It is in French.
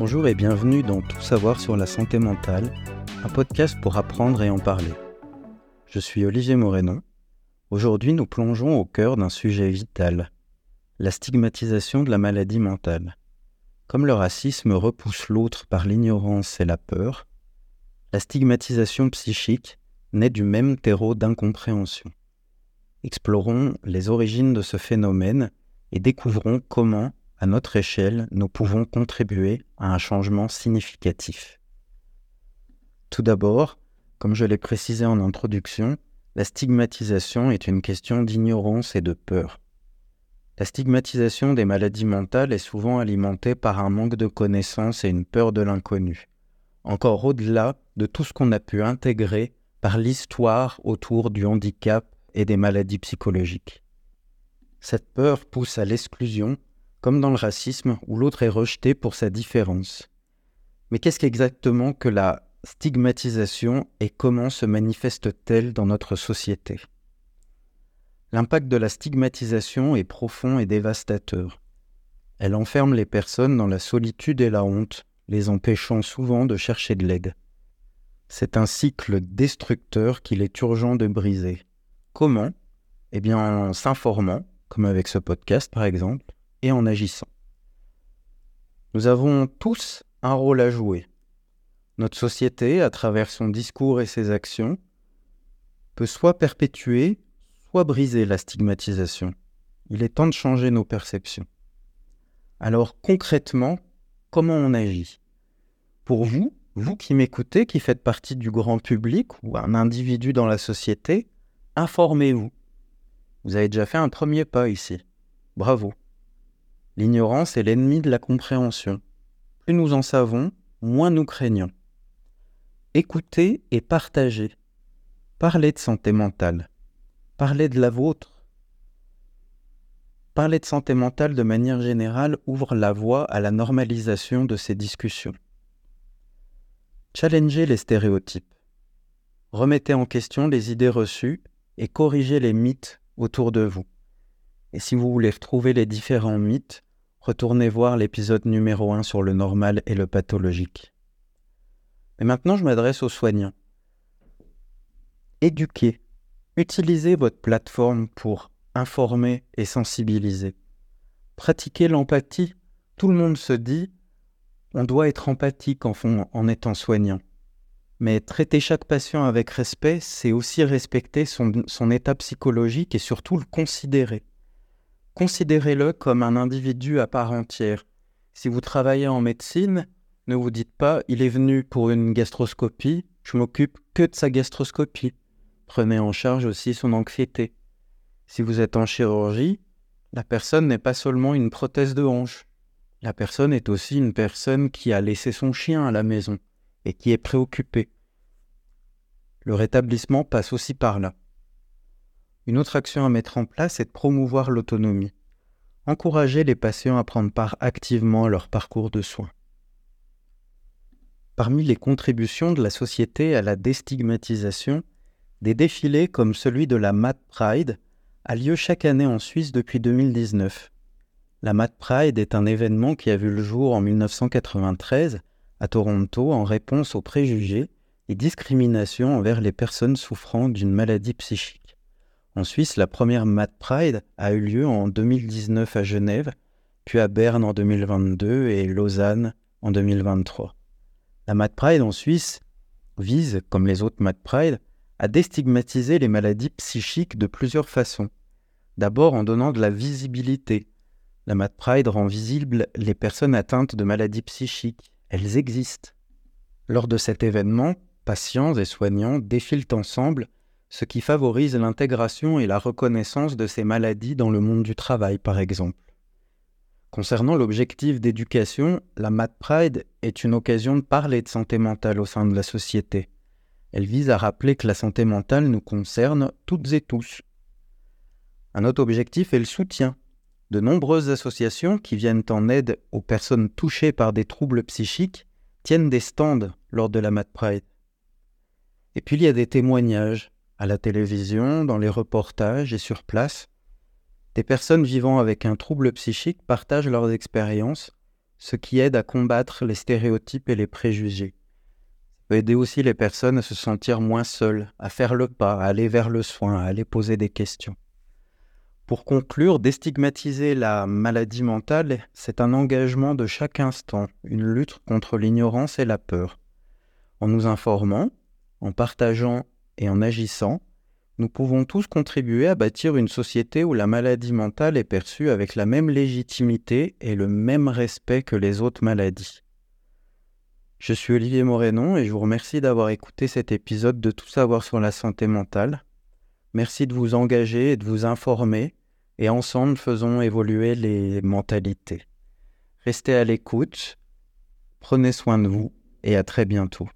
Bonjour et bienvenue dans Tout savoir sur la santé mentale, un podcast pour apprendre et en parler. Je suis Olivier Moreno. Aujourd'hui, nous plongeons au cœur d'un sujet vital, la stigmatisation de la maladie mentale. Comme le racisme repousse l'autre par l'ignorance et la peur, la stigmatisation psychique naît du même terreau d'incompréhension. Explorons les origines de ce phénomène et découvrons comment à notre échelle, nous pouvons contribuer à un changement significatif. Tout d'abord, comme je l'ai précisé en introduction, la stigmatisation est une question d'ignorance et de peur. La stigmatisation des maladies mentales est souvent alimentée par un manque de connaissances et une peur de l'inconnu, encore au-delà de tout ce qu'on a pu intégrer par l'histoire autour du handicap et des maladies psychologiques. Cette peur pousse à l'exclusion comme dans le racisme où l'autre est rejeté pour sa différence. Mais qu'est-ce qu'exactement que la stigmatisation et comment se manifeste-t-elle dans notre société? L'impact de la stigmatisation est profond et dévastateur. Elle enferme les personnes dans la solitude et la honte, les empêchant souvent de chercher de l'aide. C'est un cycle destructeur qu'il est urgent de briser. Comment? Eh bien en s'informant, comme avec ce podcast par exemple, et en agissant. Nous avons tous un rôle à jouer. Notre société, à travers son discours et ses actions, peut soit perpétuer, soit briser la stigmatisation. Il est temps de changer nos perceptions. Alors concrètement, comment on agit? Pour vous, vous qui m'écoutez, qui faites partie du grand public ou un individu dans la société, informez-vous. Vous avez déjà fait un premier pas ici. Bravo. L'ignorance est l'ennemi de la compréhension. Plus nous en savons, moins nous craignons. Écoutez et partagez. Parlez de santé mentale. Parlez de la vôtre. Parler de santé mentale de manière générale ouvre la voie à la normalisation de ces discussions. Challengez les stéréotypes. Remettez en question les idées reçues et corrigez les mythes autour de vous. Et si vous voulez retrouver les différents mythes, retournez voir l'épisode numéro 1 sur le normal et le pathologique. Mais maintenant, je m'adresse aux soignants. Éduquez. Utilisez votre plateforme pour informer et sensibiliser. Pratiquez l'empathie. Tout le monde se dit on doit être empathique en, en étant soignant. Mais traiter chaque patient avec respect, c'est aussi respecter son état psychologique et surtout le considérer. Considérez-le comme un individu à part entière. Si vous travaillez en médecine, ne vous dites pas il est venu pour une gastroscopie, je m'occupe que de sa gastroscopie. Prenez en charge aussi son anxiété. Si vous êtes en chirurgie, la personne n'est pas seulement une prothèse de hanche. La personne est aussi une personne qui a laissé son chien à la maison et qui est préoccupée. Le rétablissement passe aussi par là. Une autre action à mettre en place est de promouvoir l'autonomie. Encourager les patients à prendre part activement à leur parcours de soins. Parmi les contributions de la société à la déstigmatisation, des défilés comme celui de la Mad Pride a lieu chaque année en Suisse depuis 2019. La Mad Pride est un événement qui a vu le jour en 1993 à Toronto en réponse aux préjugés et discriminations envers les personnes souffrant d'une maladie psychique. En Suisse, la première Mad Pride a eu lieu en 2019 à Genève, puis à Berne en 2022 et Lausanne en 2023. La Mad Pride en Suisse vise, comme les autres Mad Pride, à déstigmatiser les maladies psychiques de plusieurs façons. D'abord en donnant de la visibilité. La Mad Pride rend visibles les personnes atteintes de maladies psychiques. Elles existent. Lors de cet événement, patients et soignants défilent ensemble ce qui favorise l'intégration et la reconnaissance de ces maladies dans le monde du travail, par exemple. Concernant l'objectif d'éducation, la Mad Pride est une occasion de parler de santé mentale au sein de la société. Elle vise à rappeler que la santé mentale nous concerne toutes et tous. Un autre objectif est le soutien. De nombreuses associations qui viennent en aide aux personnes touchées par des troubles psychiques tiennent des stands lors de la Mad Pride. Et puis il y a des témoignages, à la télévision, dans les reportages et sur place, des personnes vivant avec un trouble psychique partagent leurs expériences, ce qui aide à combattre les stéréotypes et les préjugés. Ça peut aider aussi les personnes à se sentir moins seules, à faire le pas, à aller vers le soin, à aller poser des questions. Pour conclure, déstigmatiser la maladie mentale, c'est un engagement de chaque instant, une lutte contre l'ignorance et la peur. En nous informant, en partageant et en agissant, nous pouvons tous contribuer à bâtir une société où la maladie mentale est perçue avec la même légitimité et le même respect que les autres maladies. Je suis Olivier Morénon et je vous remercie d'avoir écouté cet épisode de Tout savoir sur la santé mentale. Merci de vous engager et de vous informer et ensemble faisons évoluer les mentalités. Restez à l'écoute, prenez soin de vous et à très bientôt.